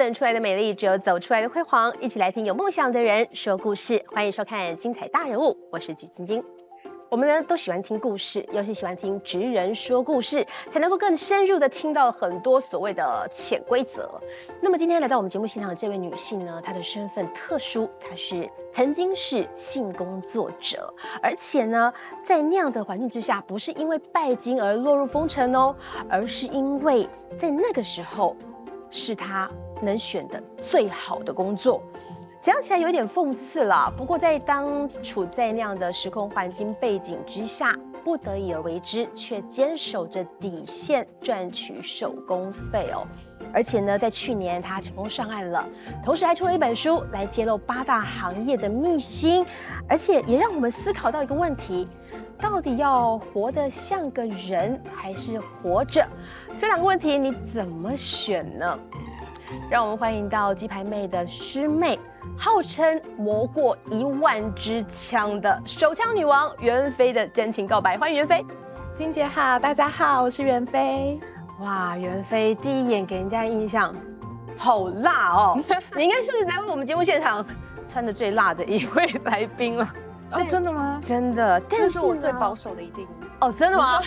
等出来的美丽，只有走出来的辉煌。一起来听有梦想的人说故事，欢迎收看《精彩大人物》，我是举晶晶。我们呢都喜欢听故事，尤其喜欢听职人说故事，才能够更深入的听到很多所谓的潜规则。那么今天来到我们节目现场的这位女性呢，她的身份特殊，她是曾经是性工作者，而且呢，在那样的环境之下，不是因为拜金而落入风尘哦，而是因为在那个时候是她能选的最好的工作。讲起来有点讽刺啦，不过在当处在那样的时空环境背景之下，不得已而为之，却坚守着底线赚取手工费哦。而且呢，在去年他成功上岸了，同时还出了一本书来揭露八大行业的秘辛，而且也让我们思考到一个问题：到底要活得像个人，还是活着？这两个问题你怎么选呢？让我们欢迎到鸡排妹的师妹。号称磨过一万支枪的手枪女王袁飞的真情告白，欢迎袁飞。金姐好，大家好，我是袁飞。哇，袁飞第一眼给人家印象好辣哦，你应该是来我们节目现场穿的最辣的一位来宾了。哦，真的吗？真的，这是我最保守的一件衣。哦，真的吗？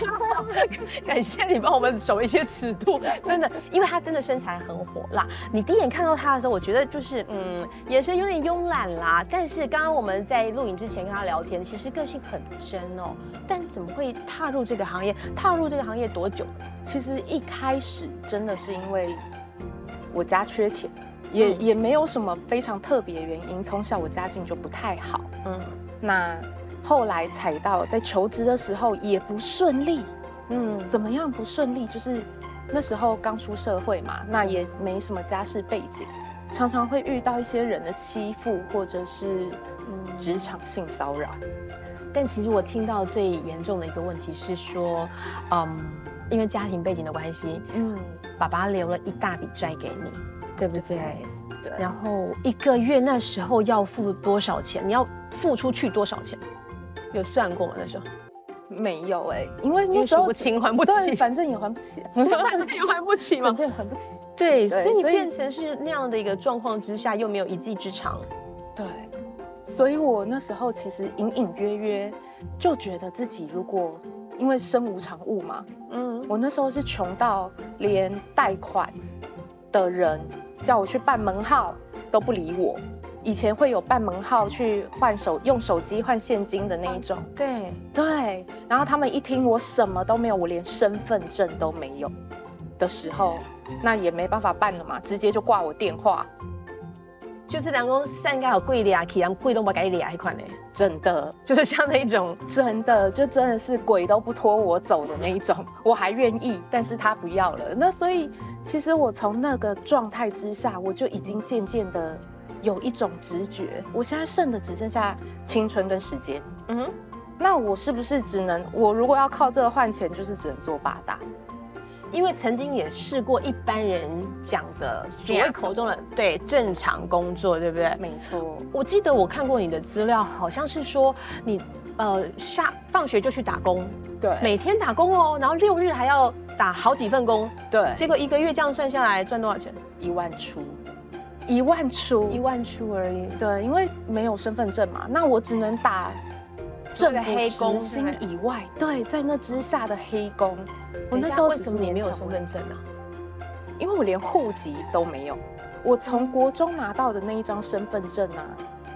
感谢你帮我们守一些尺度，真的，因为他真的身材很火辣。你第一眼看到他的时候，我觉得就是嗯，眼神有点慵懒啦。但是刚刚我们在录影之前跟他聊天，其实个性很真哦。但怎么会踏入这个行业？踏入这个行业多久？其实一开始真的是因为我家缺钱，也也没有什么非常特别原因。从小我家境就不太好，嗯，那。后来踩到在求职的时候也不顺利，嗯，怎么样不顺利？就是那时候刚出社会嘛，那也没什么家世背景，常常会遇到一些人的欺负，或者是嗯职场性骚扰。但其实我听到最严重的一个问题是说，嗯，因为家庭背景的关系，嗯，爸爸留了一大笔债给你，对不对？对。然后一个月那时候要付多少钱？你要付出去多少钱？有算过吗？那时候没有哎，因为那时候不清还不起，反正也还不起，反正 也还不起嘛，反正也还不起。对，所以你变成是那样的一个状况之下，又没有一技之长。对，所以我那时候其实隐隐约约就觉得自己如果因为身无长物嘛，嗯，我那时候是穷到连贷款的人叫我去办门号都不理我。以前会有办门号去换手用手机换现金的那一种，对对。然后他们一听我什么都没有，我连身份证都没有的时候，那也没办法办了嘛，直接就挂我电话。就是两公三该好贵的啊，其他贵都不给你啊，一款呢。真的，就是像那种真的，就真的是鬼都不拖我走的那一种，我还愿意，但是他不要了。那所以其实我从那个状态之下，我就已经渐渐的。有一种直觉，我现在剩的只剩下青春跟时间。嗯哼，那我是不是只能我如果要靠这个换钱，就是只能做八大？因为曾经也试过一般人讲的所谓口中的对正常工作，对不对？没错。我记得我看过你的资料，好像是说你呃下放学就去打工，对，每天打工哦，然后六日还要打好几份工，对。结果一个月这样算下来赚多少钱？一万出。一万出，一万出而已。对，因为没有身份证嘛，那我只能打政府工薪以外，对，在那之下的黑工。我那时候为什么你没有身份证呢？因为我连户籍都没有。我从国中拿到的那一张身份证啊，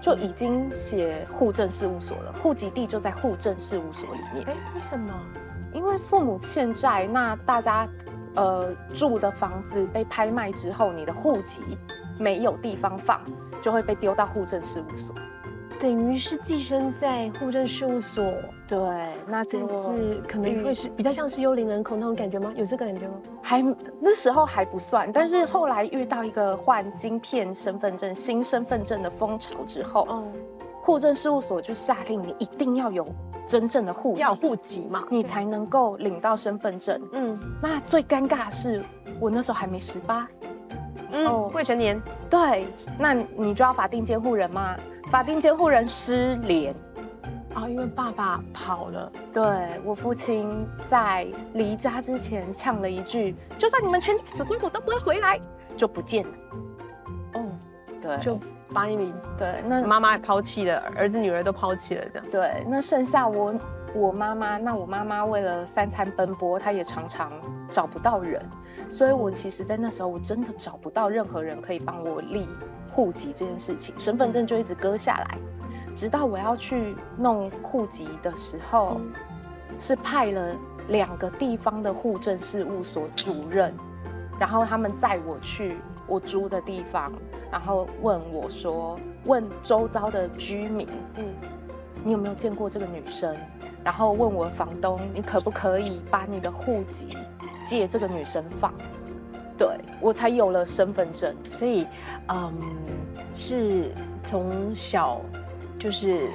就已经写户政事务所了，户籍地就在户政事务所里面。哎，为什么？因为父母欠债，那大家呃住的房子被拍卖之后，你的户籍。没有地方放，就会被丢到户政事务所，等于是寄生在户政事务所。对，那就是可能会是比较像是幽灵人口那种感觉吗？有这个感觉吗？还那时候还不算，但是后来遇到一个换晶片身份证、新身份证的风潮之后，嗯，户政事务所就下令你一定要有真正的户要户籍嘛，你才能够领到身份证。嗯，那最尴尬是我那时候还没十八。哦，未成年，对，那你就要法定监护人嘛？法定监护人失联，啊，因为爸爸跑了。对我父亲在离家之前呛了一句：“就算你们全家死光，我都不会回来。”就不见了。哦，对，就把你对那妈妈也抛弃了，儿子女儿都抛弃了，这样。对，那剩下我我妈妈，那我妈妈为了三餐奔波，她也常常找不到人，所以我其实，在那时候我真的找不到任何人可以帮我立户籍这件事情，身份证就一直搁下来，直到我要去弄户籍的时候，是派了两个地方的户政事务所主任，然后他们载我去我租的地方，然后问我说，问周遭的居民，嗯，你有没有见过这个女生？然后问我房东，你可不可以把你的户籍借这个女生放？对我才有了身份证，所以，嗯，是从小就是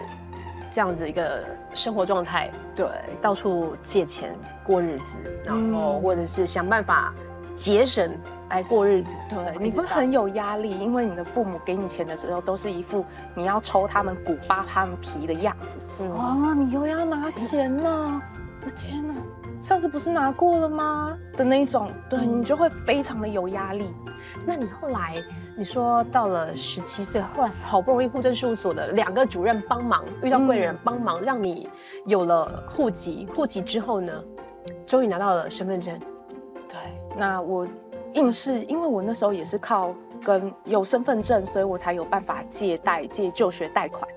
这样子一个生活状态，对，到处借钱过日子，然后或者是想办法节省。来过日子，对，你会很有压力，因为你的父母给你钱的时候，都是一副你要抽他们骨、扒他们皮的样子。哦，你又要拿钱呢？我天哪，上次不是拿过了吗？的那一种，对你就会非常的有压力。那你后来你说到了十七岁，后来好不容易户政事务所的两个主任帮忙，遇到贵人帮忙，让你有了户籍。户籍之后呢，终于拿到了身份证。对，那我。硬是因为我那时候也是靠跟有身份证，所以我才有办法借贷借就学贷款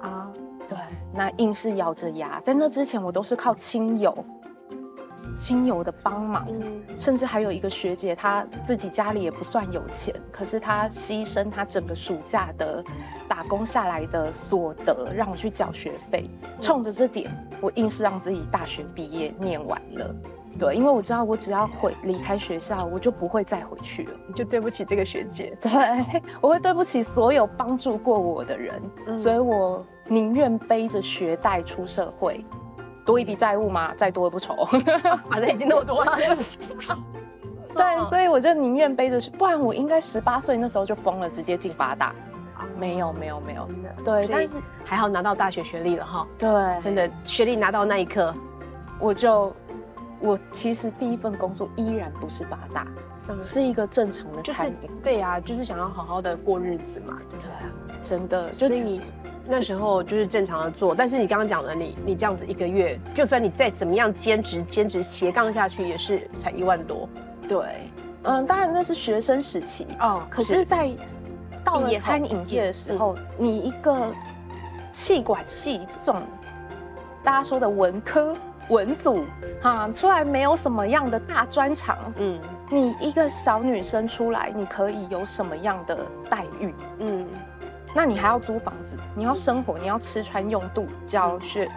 啊。对，那硬是咬着牙，在那之前我都是靠亲友、亲友的帮忙，甚至还有一个学姐，她自己家里也不算有钱，可是她牺牲她整个暑假的打工下来的所得，让我去缴学费。冲着这点，我硬是让自己大学毕业念完了。对，因为我知道我只要回离开学校，我就不会再回去了。你就对不起这个学姐，对我会对不起所有帮助过我的人，所以我宁愿背着学贷出社会，多一笔债务嘛，再多也不愁，反正已经那么多了。对，所以我就宁愿背着，不然我应该十八岁那时候就疯了，直接进八大。没有，没有，没有。对，但是还好拿到大学学历了哈。对，真的学历拿到那一刻，我就。我其实第一份工作依然不是八大，是一个正常的餐饮。对呀，就是想要好好的过日子嘛。对啊，真的。所以你那时候就是正常的做，但是你刚刚讲的，你你这样子一个月，就算你再怎么样兼职兼职斜杠下去，也是才一万多。对，嗯，当然那是学生时期哦。可是，在到了餐饮业的时候，你一个气管系这种大家说的文科。文组哈出来没有什么样的大专长，嗯，你一个小女生出来，你可以有什么样的待遇？嗯，那你还要租房子，你要生活，你要吃穿用度、交学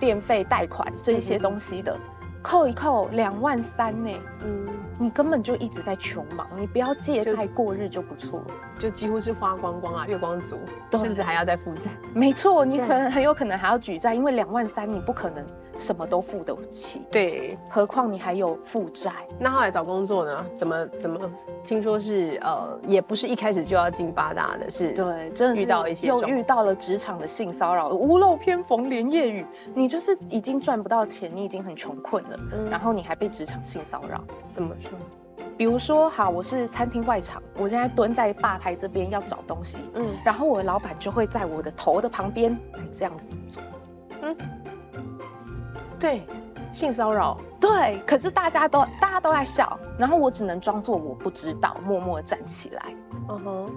电费、贷款这些东西的，扣一扣两万三呢，嗯，你根本就一直在穷忙，你不要借贷过日就不错，就几乎是花光光啊，月光族，甚至还要再负债。没错，你可能很有可能还要举债，因为两万三你不可能。什么都付得起，对，何况你还有负债。那后来找工作呢？怎么怎么？听说是呃，也不是一开始就要进八大的，是对，真的遇到一些，又遇到了职场的性骚扰，屋漏偏逢连夜雨。你就是已经赚不到钱，你已经很穷困了，然后你还被职场性骚扰，怎么说？比如说，好，我是餐厅外场，我现在蹲在吧台这边要找东西，嗯，然后我的老板就会在我的头的旁边这样的动作，嗯。对，性骚扰，对，可是大家都大家都在笑，然后我只能装作我不知道，默默站起来。嗯哼，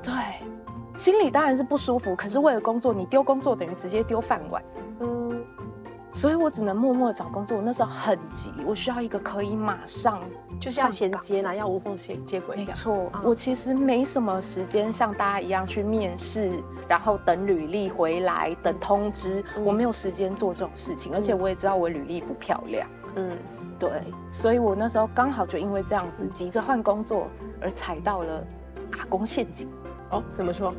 对，心里当然是不舒服，可是为了工作，你丢工作等于直接丢饭碗。嗯。所以我只能默默找工作。我那时候很急，我需要一个可以马上就是要衔接啦，要无缝接接轨。没错，我其实没什么时间像大家一样去面试，然后等履历回来，等通知。我没有时间做这种事情，而且我也知道我履历不漂亮。嗯，对，所以我那时候刚好就因为这样子急着换工作，而踩到了打工陷阱。哦，怎么说？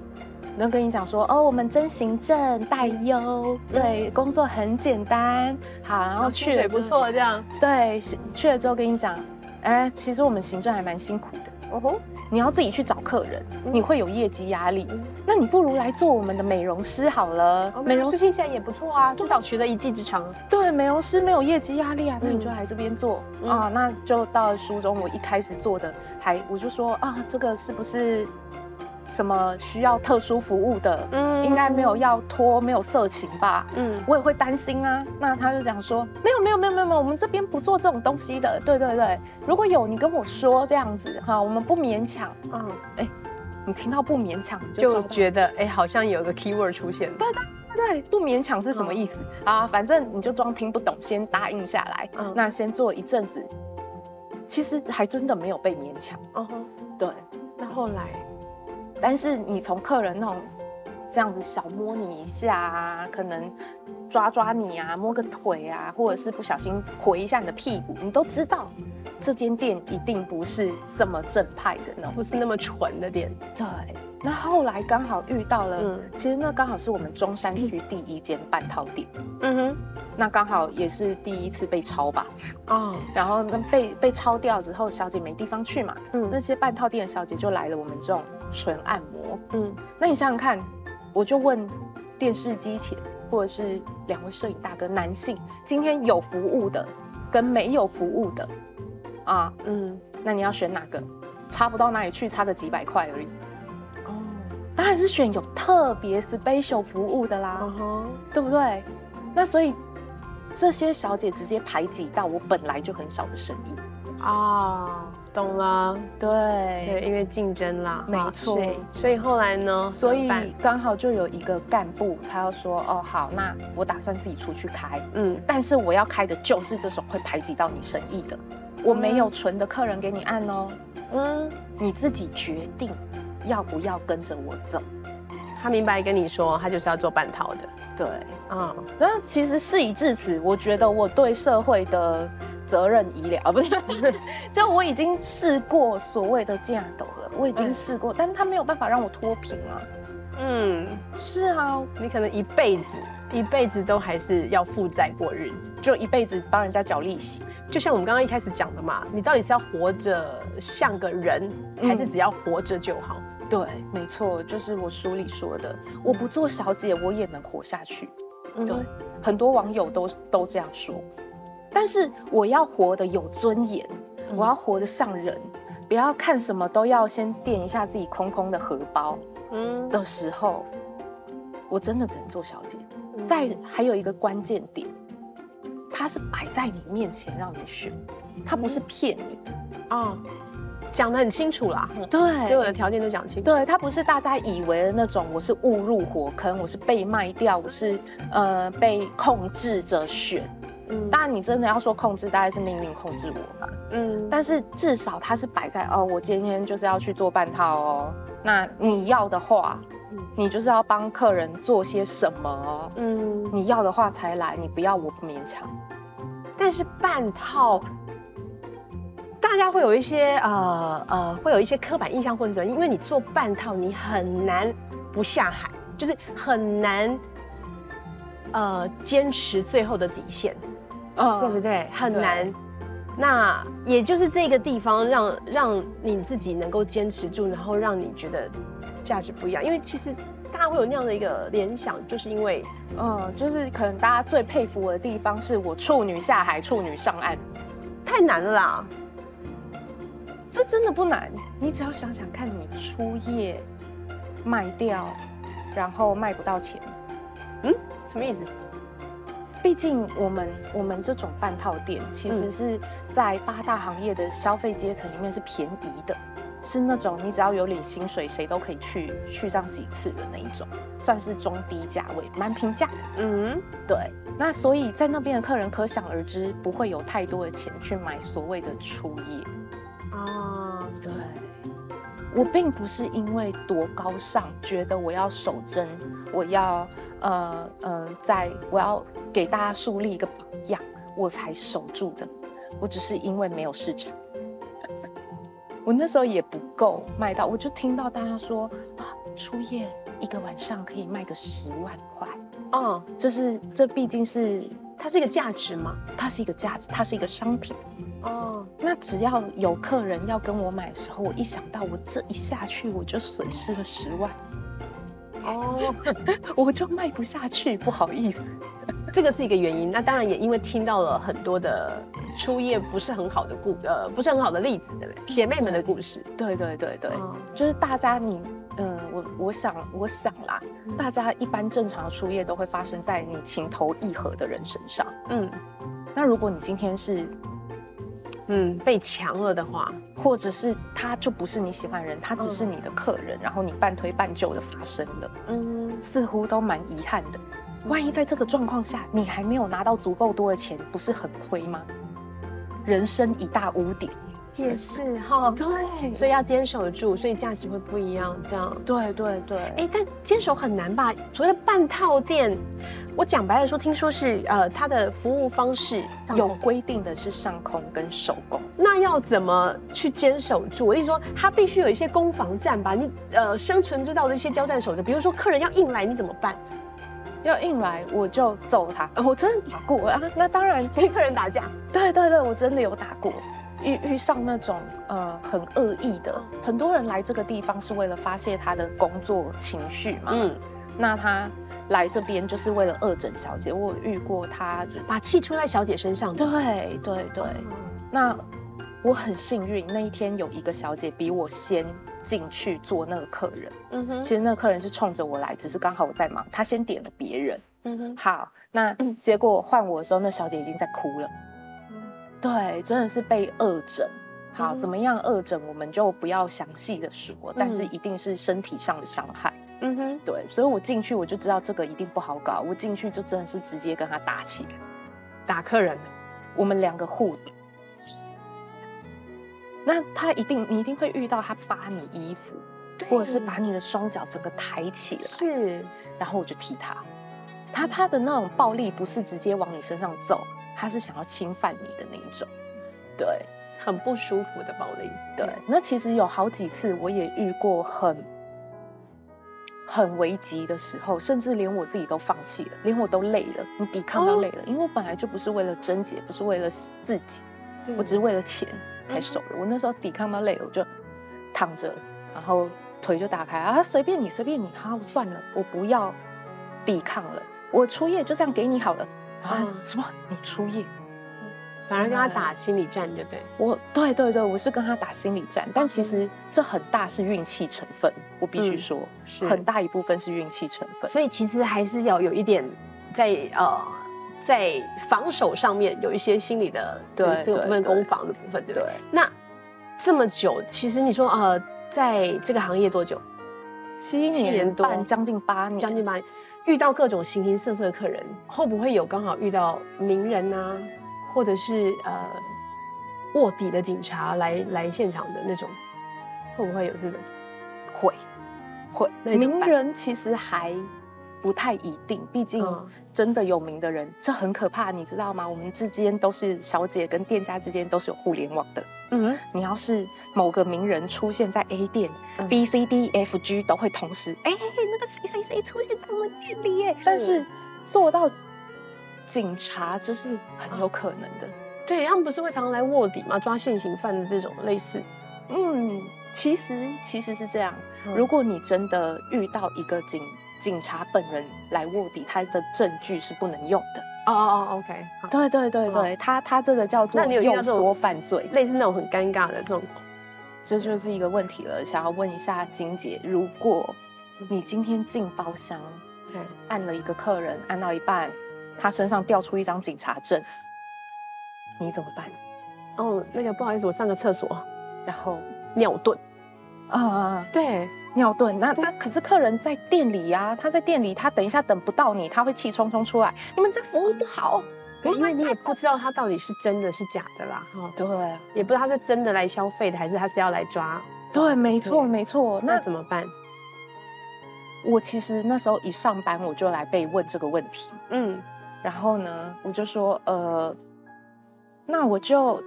能跟你讲说哦，我们真行政代优，对，工作很简单，好，然后去也不错，这样，对，去了之后跟你讲，哎，其实我们行政还蛮辛苦的，哦吼，你要自己去找客人，你会有业绩压力。那你不如来做我们的美容师好了。美容师听起来也不错啊，至少学了一技之长。对，美容师没有业绩压力啊，那你就来这边做啊。那就到了书中，我一开始做的还我就说啊，这个是不是？什么需要特殊服务的？嗯，应该没有要拖，没有色情吧？嗯，我也会担心啊。那他就讲说，没有没有没有没有没有，我们这边不做这种东西的。对对对，如果有你跟我说这样子哈，我们不勉强。嗯，哎，你听到不勉强就觉得哎，好像有个 keyword 出现。对对对，不勉强是什么意思啊？反正你就装听不懂，先答应下来。嗯，那先做一阵子，其实还真的没有被勉强。嗯哼，对。那后来。但是你从客人那种这样子小摸你一下啊，可能抓抓你啊，摸个腿啊，或者是不小心回一下你的屁股，你都知道这间店一定不是这么正派的那不是那么纯的店。对。那后来刚好遇到了，其实那刚好是我们中山区第一间半套店。嗯哼。那刚好也是第一次被抄吧。哦。然后那被被抄掉之后，小姐没地方去嘛。嗯。那些半套店的小姐就来了我们这种。纯按摩，嗯，那你想想看，我就问电视机前或者是两位摄影大哥，男性今天有服务的跟没有服务的，啊，嗯，那你要选哪个？差不到哪里去，差个几百块而已。哦，当然是选有特别 special 服务的啦，对不对？那所以这些小姐直接排挤到我本来就很少的生意啊。懂了，对对，因为竞争啦，没错。所以后来呢？所以刚好就有一个干部，他要说：“哦，好，那我打算自己出去开，嗯，但是我要开的就是这种会排挤到你生意的，我没有纯的客人给你按哦，嗯，你自己决定要不要跟着我走。”他明白跟你说，他就是要做半套的，对，嗯。那其实事已至此，我觉得我对社会的。责任医疗 不是，就我已经试过所谓的架斗了，我已经试过，但他没有办法让我脱贫啊。嗯，是啊，你可能一辈子一辈子都还是要负债过日子，就一辈子帮人家缴利息。就像我们刚刚一开始讲的嘛，你到底是要活着像个人，还是只要活着就好？对，没错，就是我书里说的，我不做小姐我也能活下去。对，很多网友都都这样说。但是我要活得有尊严，我要活得像人，不要看什么都要先垫一下自己空空的荷包。嗯，的时候，我真的只能做小姐。再还有一个关键点，它是摆在你面前让你选，它不是骗你啊，讲得很清楚啦。对，所有的条件都讲清楚。对，它不是大家以为的那种，我是误入火坑，我是被卖掉，我是呃被控制着选。嗯，当然，你真的要说控制，大概是命运控制我吧。嗯，但是至少它是摆在哦，我今天就是要去做半套哦。那你要的话，你就是要帮客人做些什么哦？嗯，你要的话才来，你不要我不勉强。但是半套，大家会有一些呃呃，会有一些刻板印象或者什么，因为你做半套，你很难不下海，就是很难呃坚持最后的底线。对不对？很难。那也就是这个地方，让让你自己能够坚持住，然后让你觉得价值不一样。因为其实大家会有那样的一个联想，就是因为，嗯，就是可能大家最佩服我的地方，是我处女下海，处女上岸，太难了啦。这真的不难，你只要想想看，你初夜卖掉，然后卖不到钱，嗯，什么意思？毕竟我们我们这种半套店，其实是在八大行业的消费阶层里面是便宜的，是那种你只要有领薪水，谁都可以去去上几次的那一种，算是中低价位，蛮平价的。嗯，对。那所以在那边的客人可想而知，不会有太多的钱去买所谓的初夜。啊，对。我并不是因为多高尚，觉得我要守贞，我要呃呃，在我要给大家树立一个榜样，我才守住的。我只是因为没有市场，我那时候也不够卖到，我就听到大家说啊，初夜一个晚上可以卖个十万块，哦，就是这毕竟是它是一个价值嘛？它是一个价值，它是一个商品。哦，那只要有客人要跟我买的时候，我一想到我这一下去我就损失了十万，哦，我就卖不下去，不好意思，这个是一个原因。那当然也因为听到了很多的初夜不是很好的故，呃，不是很好的例子，对不对？姐妹们的故事，对对对对，就是大家你，嗯，我我想我想啦，大家一般正常的初夜都会发生在你情投意合的人身上，嗯。那如果你今天是，嗯，被强了的话，或者是他就不是你喜欢的人，他只是你的客人，然后你半推半就的发生了，嗯，似乎都蛮遗憾的。万一在这个状况下，你还没有拿到足够多的钱，不是很亏吗？人生一大污点。也是哈，对，所以要坚守住，所以价值会不一样。这样，对对对。哎，但坚守很难吧？所谓的半套店，我讲白了说，听说是呃，它的服务方式有规定的是上空跟手工。那要怎么去坚守住？我意思说，它必须有一些攻防战吧？你呃，生存之道的一些交战守则，比如说客人要硬来，你怎么办？要硬来，我就揍他。我真的打过啊，那当然 跟客人打架。对对对，我真的有打过。遇遇上那种呃很恶意的，很多人来这个地方是为了发泄他的工作情绪嘛。嗯，那他来这边就是为了恶整小姐。我遇过他把气出在小姐身上。对对对。那我很幸运，那一天有一个小姐比我先进去做那个客人。嗯哼。其实那个客人是冲着我来，只是刚好我在忙，他先点了别人。嗯哼。好，那结果换我的时候，那小姐已经在哭了。对，真的是被恶整。好，怎么样恶整，我们就不要详细的说，但是一定是身体上的伤害。嗯哼，对，所以我进去我就知道这个一定不好搞。我进去就真的是直接跟他打起来，打客人，我们两个互打。那他一定，你一定会遇到他扒你衣服，或者是把你的双脚整个抬起来，是，然后我就踢他。他他的那种暴力不是直接往你身上揍。他是想要侵犯你的那一种，对，很不舒服的暴力。对，那其实有好几次我也遇过很很危急的时候，甚至连我自己都放弃了，连我都累了，你抵抗到累了，因为我本来就不是为了贞洁，不是为了自己，我只是为了钱才守的。我那时候抵抗到累了，我就躺着，然后腿就打开啊，随便你，随便你，好算了，我不要抵抗了，我初夜就这样给你好了。啊！什么？你初夜，反而跟他打心理战，对不对？我对对对，我是跟他打心理战，但其实这很大是运气成分，我必须说，很大一部分是运气成分。所以其实还是要有一点在呃在防守上面有一些心理的对这个部分攻防的部分，对不对？那这么久，其实你说呃，在这个行业多久？七年多，将近八年，将近八年。遇到各种形形色色的客人，会不会有刚好遇到名人啊，或者是呃卧底的警察来来现场的那种？会不会有这种？会，会。名人其实还不太一定，毕竟真的有名的人，这很可怕，你知道吗？我们之间都是小姐跟店家之间都是有互联网的。嗯，你要是某个名人出现在 A 店，B、C、D、F、G 都会同时，哎，那个谁谁谁出现在我们店里耶。但是做到警察，这是很有可能的。对他们不是会常常来卧底吗？抓现行犯的这种类似。嗯，其实其实是这样。如果你真的遇到一个警警察本人来卧底，他的证据是不能用的。哦哦哦，OK，对对对对，他他这个叫做诱说犯罪，类似那种很尴尬的这种，这就是一个问题了。想要问一下金姐，如果你今天进包厢，按了一个客人，按到一半，他身上掉出一张警察证，你怎么办？哦，那个不好意思，我上个厕所，然后尿遁。啊，对。尿遁，那那可是客人在店里呀，他在店里，他等一下等不到你，他会气冲冲出来。你们这服务不好，对，因为你也不知道他到底是真的是假的啦，哈，对，也不知道他是真的来消费的，还是他是要来抓。对，没错，没错。那怎么办？我其实那时候一上班我就来被问这个问题，嗯，然后呢，我就说，呃，那我就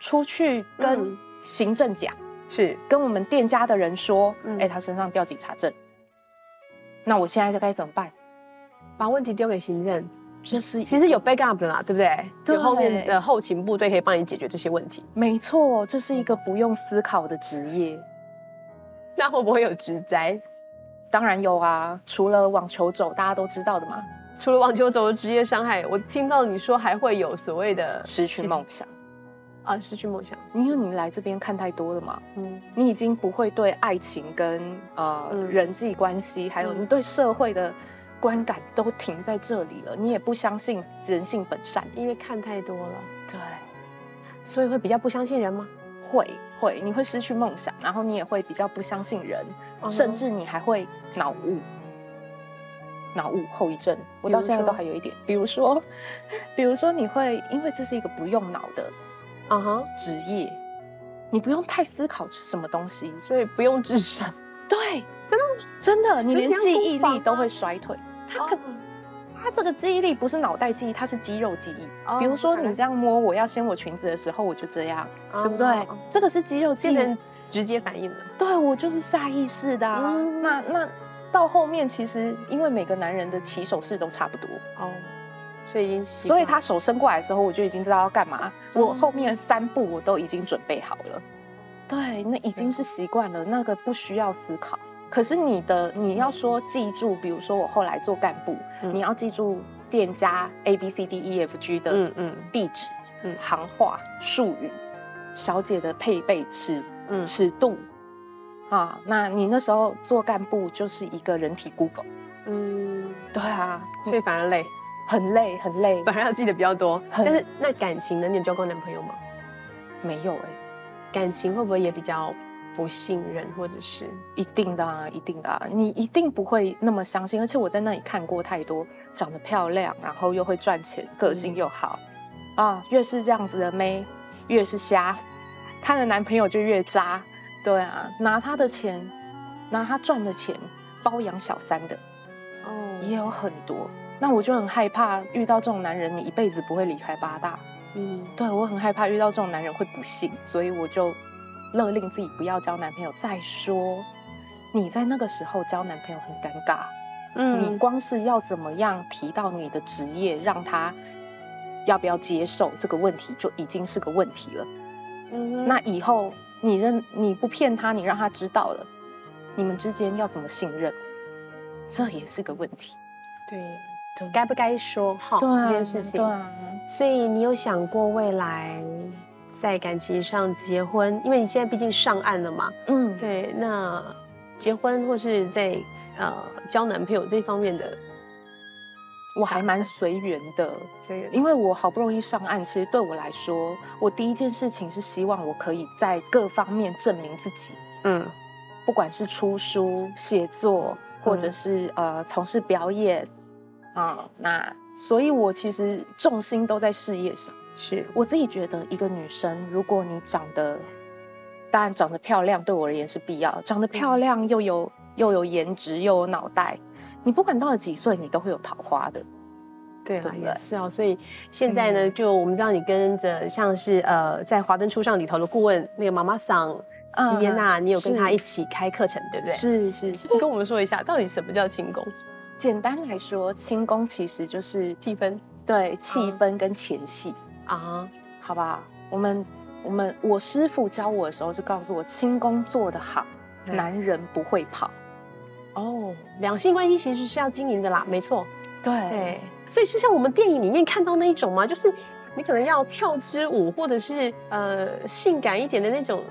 出去跟行政讲。是跟我们店家的人说，哎，他身上掉警察证，那我现在该怎么办？把问题丢给行政？就是其实有 backup 的啦，对不对？对有后面的后勤部队可以帮你解决这些问题。没错，这是一个不用思考的职业。那会不会有职灾？当然有啊，除了网球肘，大家都知道的嘛。除了网球肘的职业伤害，我听到你说还会有所谓的失去梦想啊，失去梦想。因为你来这边看太多了嘛，嗯，你已经不会对爱情跟呃人际关系，还有你对社会的。观感都停在这里了，你也不相信人性本善，因为看太多了。对，所以会比较不相信人吗？会会，你会失去梦想，然后你也会比较不相信人，甚至你还会脑雾。脑雾后遗症，我到现在都还有一点。比如说，比如说你会因为这是一个不用脑的啊哈职业，你不用太思考什么东西，所以不用智商。对，真的吗？真的，你连记忆力都会衰退。他可，他这个记忆力不是脑袋记忆，它是肌肉记忆。比如说你这样摸，我要掀我裙子的时候，我就这样，对不对？这个是肌肉记忆，直接反应的。对，我就是下意识的。那那到后面，其实因为每个男人的起手式都差不多。哦，所以已经，所以他手伸过来的时候，我就已经知道要干嘛。我后面三步我都已经准备好了。对，那已经是习惯了，那个不需要思考。可是你的你要说记住，比如说我后来做干部，你要记住店家 A B C D E F G 的嗯嗯。地址、行话、术语、小姐的配备尺尺度啊。那你那时候做干部就是一个人体 Google，嗯，对啊，所以反而累，很累很累，反而要记得比较多。但是那感情呢？你有交过男朋友吗？没有哎，感情会不会也比较？不信任，或者是一定的啊，一定的啊，你一定不会那么相信。而且我在那里看过太多长得漂亮，然后又会赚钱，个性又好啊，越是这样子的妹，越是瞎，她的男朋友就越渣。对啊，拿他的钱，拿他赚的钱包养小三的，哦，也有很多。那我就很害怕遇到这种男人，你一辈子不会离开八大。嗯，对我很害怕遇到这种男人会不幸，所以我就。勒令自己不要交男朋友。再说，你在那个时候交男朋友很尴尬。嗯，你光是要怎么样提到你的职业，让他要不要接受这个问题，就已经是个问题了。嗯，那以后你认你不骗他，你让他知道了，你们之间要怎么信任，这也是个问题。对，该不该说好这件事情？对啊。所以你有想过未来？在感情上结婚，因为你现在毕竟上岸了嘛。嗯，对。那结婚或是在呃交男朋友这方面的，我还蛮随缘的。因为我好不容易上岸，其实对我来说，我第一件事情是希望我可以在各方面证明自己。嗯，不管是出书、写作，或者是呃从事表演啊，那所以我其实重心都在事业上。是我自己觉得，一个女生，如果你长得，当然长得漂亮，对我而言是必要。长得漂亮又有又有颜值又有脑袋，你不管到了几岁，你都会有桃花的。对啊，也是啊。所以现在呢，就我们知道你跟着像是呃，在华灯初上里头的顾问那个妈妈桑伊耶娜，你有跟她一起开课程，对不对？是是是。跟我们说一下，到底什么叫轻功？简单来说，轻功其实就是气氛，对气氛跟前戏。啊，好吧，我们我们我师傅教我的时候就告诉我，轻功做得好，男人不会跑。哦，两性关系其实是要经营的啦，没错。对，所以是像我们电影里面看到那一种吗？就是你可能要跳支舞，或者是呃性感一点的那种，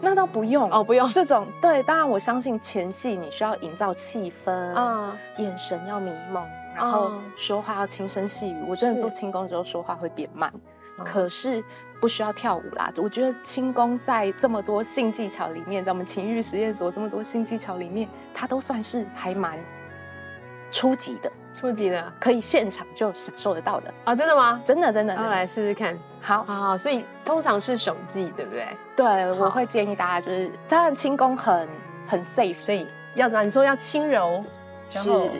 那倒不用哦，不用这种。对，当然我相信前戏你需要营造气氛啊，眼神要迷蒙。然后说话要轻声细语，我真的做轻功之后说话会变慢，可是不需要跳舞啦。我觉得轻功在这么多性技巧里面，在我们情欲实验所这么多性技巧里面，它都算是还蛮初级的，初级的可以现场就享受得到的啊！真的吗？真的真的，那来试试看。好，好，好。所以通常是手技，对不对？对，我会建议大家就是，当然轻功很很 safe，所以要怎么？你说要轻柔，是。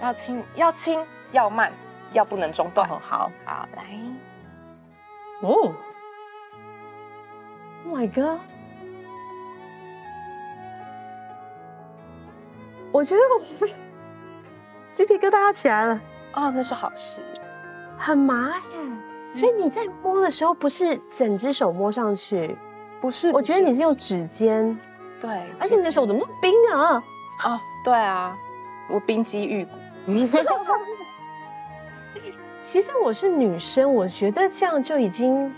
要轻要轻要慢，要不能中断。好好来，哦，My God！我觉得我鸡皮疙瘩起来了。哦，那是好事，很麻耶。所以你在摸的时候，不是整只手摸上去，不是？我觉得你是用指尖，对。而且你的手怎么冰啊？哦，对啊，我冰肌玉骨。其实我是女生，我觉得这样就已经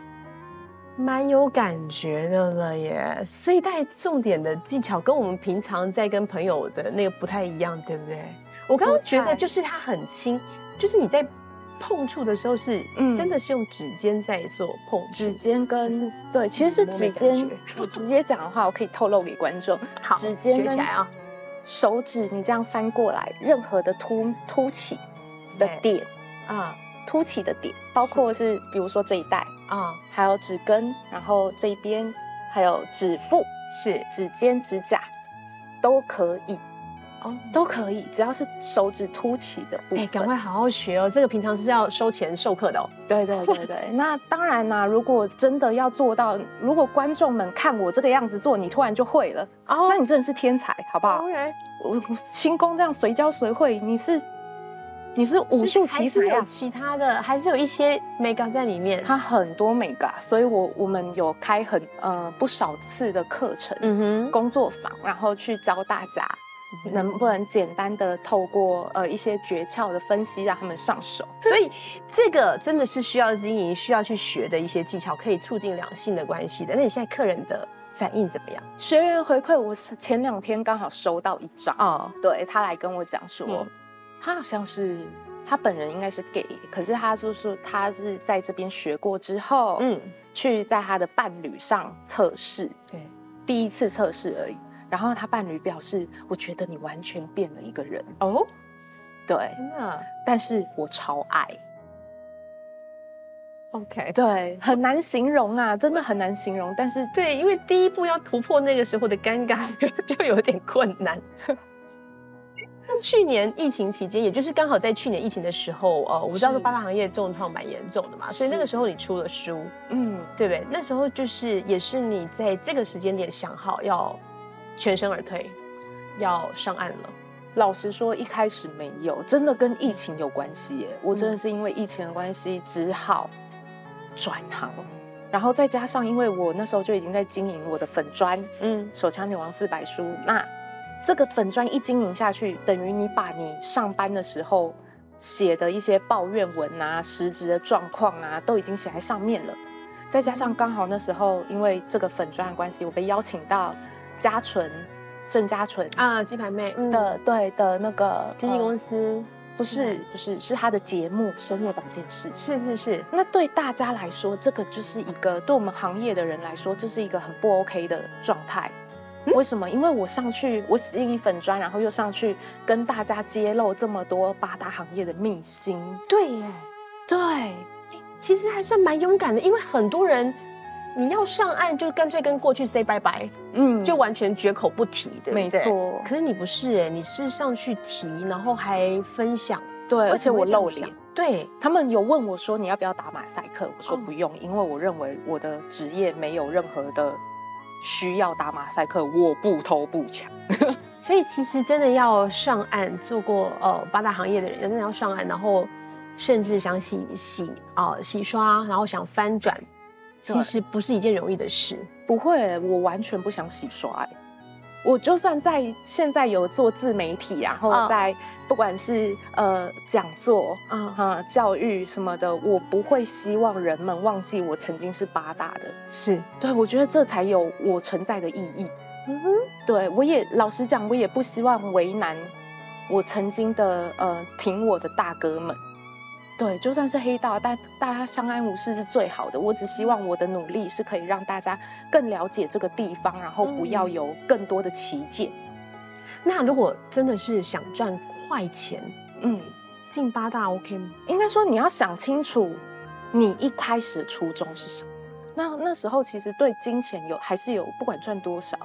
蛮有感觉的了耶。所以带重点的技巧跟我们平常在跟朋友的那个不太一样，对不对？我刚刚觉得就是它很轻，就是你在碰触的时候是，嗯，真的是用指尖在做碰，指尖跟对，其实是指尖。我直接讲的话，我可以透露给观众。好，指尖学起来啊。手指你这样翻过来，任何的凸凸起的点啊，凸起的点，包括是比如说这一带啊，还有指根，然后这一边还有指腹，是指尖、指甲都可以。哦，都可以，只要是手指凸起的部分。哎，赶快好好学哦！这个平常是要收钱授课的哦。对对对对，那当然啦，如果真的要做到，如果观众们看我这个样子做，你突然就会了，哦，那你真的是天才，好不好？OK，我轻功这样随教随会，你是你是武术奇才啊？其他的还是有一些美感在里面，它很多美感，所以我我们有开很呃不少次的课程，嗯哼，工作坊，然后去教大家。能不能简单的透过呃一些诀窍的分析让他们上手？所以 这个真的是需要经营、需要去学的一些技巧，可以促进两性的关系的。那你现在客人的反应怎么样？学员回馈，我前两天刚好收到一张啊，对他来跟我讲说，他好像是他本人应该是 gay，可是他就是他是在这边学过之后，嗯，去在他的伴侣上测试，对，第一次测试而已。然后他伴侣表示：“我觉得你完全变了一个人哦，对，但是我超爱。OK，对，很难形容啊，真的很难形容。但是对，因为第一步要突破那个时候的尴尬，就有点困难。去年疫情期间，也就是刚好在去年疫情的时候，呃，我知道说八大行业重创蛮严重的嘛，所以那个时候你出了书，嗯，对不对？那时候就是也是你在这个时间点想好要。全身而退，要上岸了。老实说，一开始没有，真的跟疫情有关系耶。我真的是因为疫情的关系，只好转行。然后再加上，因为我那时候就已经在经营我的粉砖，嗯，手枪女王自白书。那这个粉砖一经营下去，等于你把你上班的时候写的一些抱怨文啊、实职的状况啊，都已经写在上面了。再加上刚好那时候，因为这个粉砖的关系，我被邀请到。嘉纯，郑嘉纯啊，鸡排妹的对的那个经纪公司，不是不是是他的节目《深夜保健室》，是是是。那对大家来说，这个就是一个对我们行业的人来说，这是一个很不 OK 的状态。为什么？因为我上去，我经营粉砖，然后又上去跟大家揭露这么多八大行业的秘辛。对耶，对，其实还算蛮勇敢的，因为很多人。你要上岸就干脆跟过去 say 拜拜，嗯，就完全绝口不提的，没错。可是你不是哎，你是上去提，然后还分享，对，而且我露脸。对他们有问我说你要不要打马赛克，我说不用，因为我认为我的职业没有任何的需要打马赛克，我不偷不抢。所以其实真的要上岸，做过呃八大行业的人，真的要上岸，然后甚至想洗洗啊洗刷，然后想翻转。其实不是一件容易的事，不会，我完全不想洗刷。我就算在现在有做自媒体，然后在不管是呃讲座啊哈教育什么的，我不会希望人们忘记我曾经是八大的。是对，我觉得这才有我存在的意义。嗯哼，对我也老实讲，我也不希望为难我曾经的呃挺我的大哥们。对，就算是黑道，但大家相安无事是最好的。我只希望我的努力是可以让大家更了解这个地方，然后不要有更多的旗舰。那如果真的是想赚快钱，嗯，进八大 OK 吗？应该说你要想清楚，你一开始的初衷是什么。那那时候其实对金钱有还是有，不管赚多少，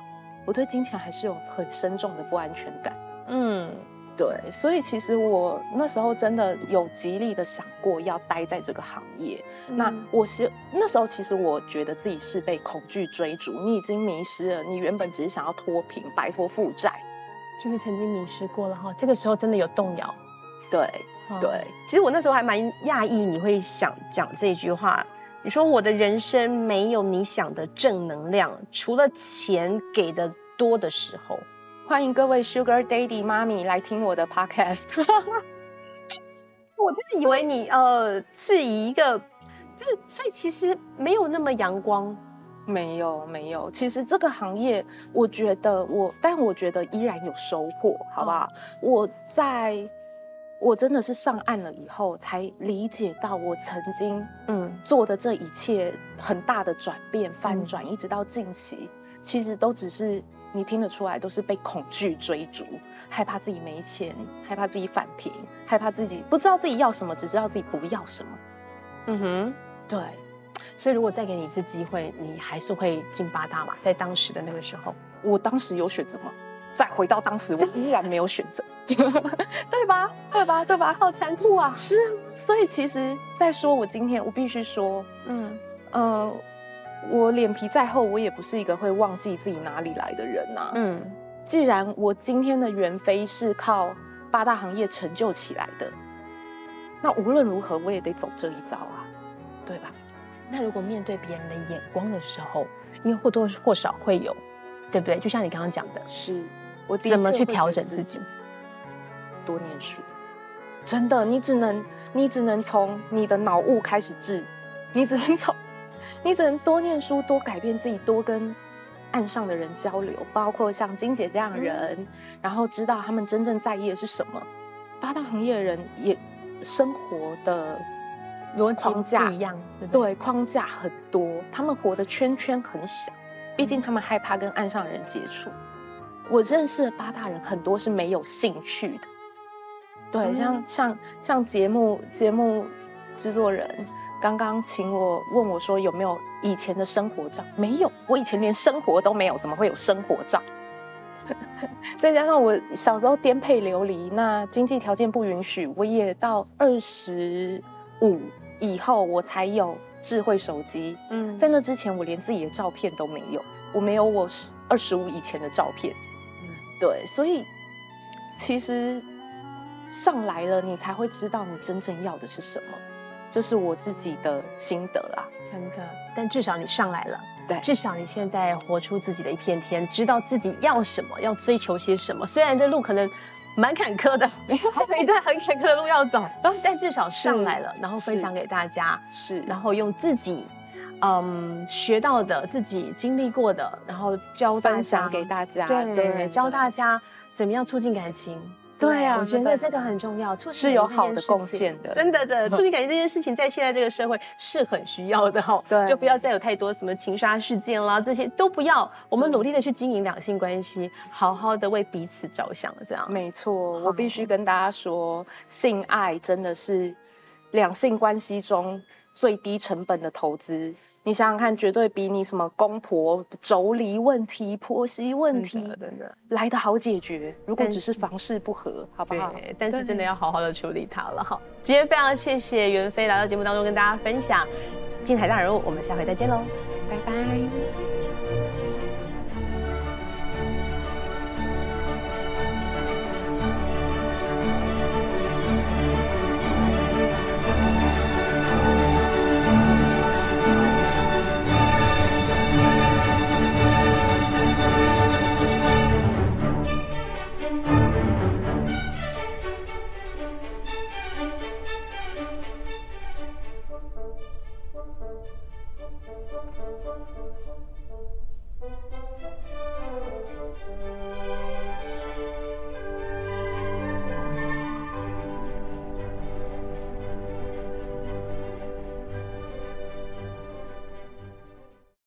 我对金钱还是有很深重的不安全感。嗯。对，所以其实我那时候真的有极力的想过要待在这个行业。那我是那时候其实我觉得自己是被恐惧追逐，你已经迷失了，你原本只是想要脱贫、摆脱负债，就是曾经迷失过了哈。这个时候真的有动摇。对，对，其实我那时候还蛮讶异，你会想讲这句话。你说我的人生没有你想的正能量，除了钱给的多的时候。欢迎各位 Sugar Daddy 妈咪来听我的 Podcast。我真的以为你呃是以一个，就是所以其实没有那么阳光。没有没有，其实这个行业，我觉得我，但我觉得依然有收获，好不好？我在，我真的是上岸了以后，才理解到我曾经嗯做的这一切很大的转变、翻转，一直到近期，其实都只是你听得出来，都是被恐惧追逐，害怕自己没钱，害怕自己返贫，害怕自己不知道自己要什么，只知道自己不要什么。嗯哼，对。所以，如果再给你一次机会，你还是会进八大嘛？在当时的那个时候，我当时有选择吗？再回到当时，我依然没有选择，对吧？对吧？对吧？好残酷啊！是啊，所以其实再说，我今天我必须说，嗯呃，我脸皮再厚，我也不是一个会忘记自己哪里来的人呐。嗯，既然我今天的元飞是靠八大行业成就起来的，那无论如何，我也得走这一招啊，对吧？那如果面对别人的眼光的时候，因为或多或少会有，对不对？就像你刚刚讲的，是我怎么去调整自己？多念书，真的，你只能你只能从你的脑雾开始治，你只能从你只能多念书，多改变自己，多跟岸上的人交流，包括像金姐这样的人，然后知道他们真正在意的是什么。八大行业的人也生活的。框架一样，对，框架很多，他们活的圈圈很小，毕竟他们害怕跟岸上人接触。我认识的八大人很多是没有兴趣的，对，像像像节目节目制作人刚刚请我问我说有没有以前的生活照，没有，我以前连生活都没有，怎么会有生活照？再加上我小时候颠沛流离，那经济条件不允许，我也到二十五。以后我才有智慧手机，嗯，在那之前我连自己的照片都没有，我没有我十二十五以前的照片，嗯，对，所以其实上来了，你才会知道你真正要的是什么，这是我自己的心得啊，真的。但至少你上来了，对，至少你现在活出自己的一片天，知道自己要什么，要追求些什么。虽然这路可能。蛮坎坷的，还有一段很坎坷的路要走，但至少上来了，然后分享给大家，是，然后用自己，嗯，学到的，自己经历过的，然后教分享给大家，对，教大家怎么样促进感情。对啊，我觉得这个很重要，促是有好的贡献的，真的的，促进感情这件事情在现在这个社会是很需要的哈。对，就不要再有太多什么情杀事件啦，这些都不要，我们努力的去经营两性关系，好好的为彼此着想，这样。没错，我必须跟大家说，性爱真的是两性关系中最低成本的投资。你想想看，绝对比你什么公婆妯娌问题、婆媳问题来的好解决。如果只是房事不和，好不好？但是真的要好好的处理它了哈。今天非常谢谢袁飞来到节目当中跟大家分享精彩大人物，我们下回再见喽，拜拜。